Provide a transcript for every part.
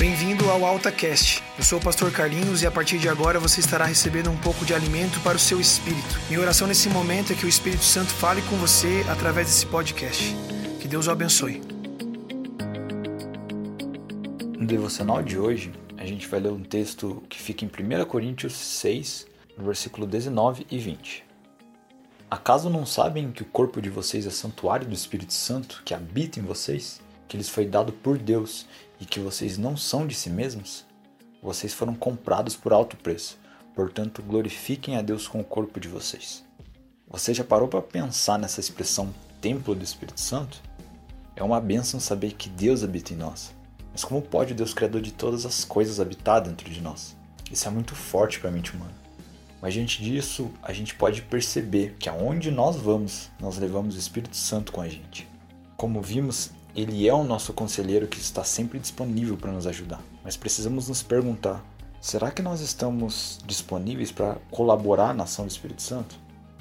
Bem-vindo ao AltaCast. Eu sou o pastor Carlinhos e a partir de agora você estará recebendo um pouco de alimento para o seu espírito. Minha oração nesse momento é que o Espírito Santo fale com você através desse podcast. Que Deus o abençoe. No devocional de hoje, a gente vai ler um texto que fica em 1 Coríntios 6, no versículo 19 e 20. Acaso não sabem que o corpo de vocês é santuário do Espírito Santo que habita em vocês? Que lhes foi dado por Deus e que vocês não são de si mesmos? Vocês foram comprados por alto preço, portanto, glorifiquem a Deus com o corpo de vocês. Você já parou para pensar nessa expressão templo do Espírito Santo? É uma bênção saber que Deus habita em nós. Mas como pode Deus, Criador de todas as coisas, habitar dentro de nós? Isso é muito forte para a mente humana. Mas diante disso, a gente pode perceber que aonde nós vamos, nós levamos o Espírito Santo com a gente. Como vimos, ele é o nosso conselheiro que está sempre disponível para nos ajudar. Mas precisamos nos perguntar: será que nós estamos disponíveis para colaborar na ação do Espírito Santo?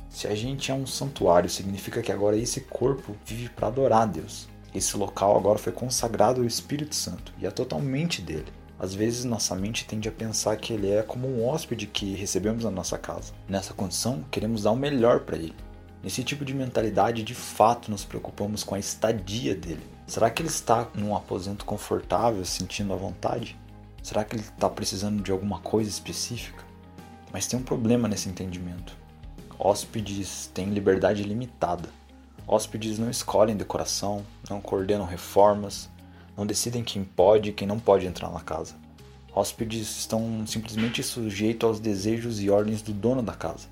Se a gente é um santuário, significa que agora esse corpo vive para adorar a Deus. Esse local agora foi consagrado ao Espírito Santo e é totalmente dele. Às vezes nossa mente tende a pensar que ele é como um hóspede que recebemos na nossa casa. Nessa condição, queremos dar o melhor para ele. Nesse tipo de mentalidade, de fato, nos preocupamos com a estadia dele. Será que ele está num aposento confortável, sentindo à vontade? Será que ele está precisando de alguma coisa específica? Mas tem um problema nesse entendimento. Hóspedes têm liberdade limitada. Hóspedes não escolhem decoração, não coordenam reformas, não decidem quem pode e quem não pode entrar na casa. Hóspedes estão simplesmente sujeitos aos desejos e ordens do dono da casa.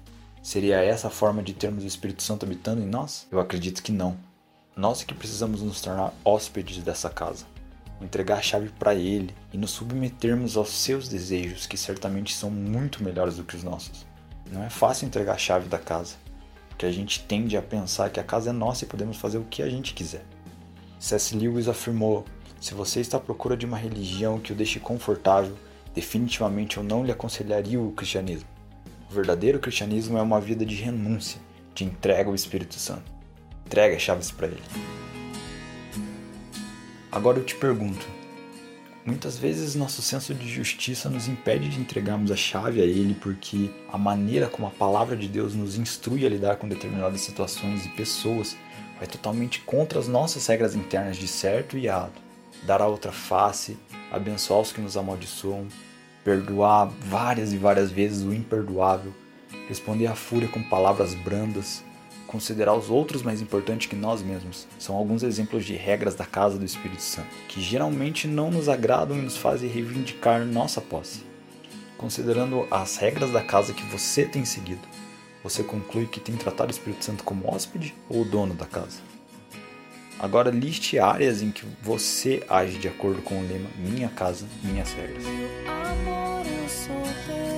Seria essa a forma de termos o Espírito Santo habitando em nós? Eu acredito que não. Nós que precisamos nos tornar hóspedes dessa casa, entregar a chave para Ele e nos submetermos aos seus desejos, que certamente são muito melhores do que os nossos. Não é fácil entregar a chave da casa, porque a gente tende a pensar que a casa é nossa e podemos fazer o que a gente quiser. C.S. Lewis afirmou: se você está à procura de uma religião que o deixe confortável, definitivamente eu não lhe aconselharia o cristianismo. O verdadeiro cristianismo é uma vida de renúncia, de entrega ao Espírito Santo entrega as chaves para ele. Agora eu te pergunto: muitas vezes nosso senso de justiça nos impede de entregarmos a chave a ele porque a maneira como a palavra de Deus nos instrui a lidar com determinadas situações e pessoas vai totalmente contra as nossas regras internas de certo e errado. Dar a outra face, abençoar os que nos amaldiçoam, perdoar várias e várias vezes o imperdoável, responder à fúria com palavras brandas, considerar os outros mais importantes que nós mesmos. São alguns exemplos de regras da casa do Espírito Santo, que geralmente não nos agradam e nos fazem reivindicar nossa posse. Considerando as regras da casa que você tem seguido, você conclui que tem tratado o Espírito Santo como hóspede ou dono da casa? Agora liste áreas em que você age de acordo com o lema Minha Casa, Minhas Regras soltar.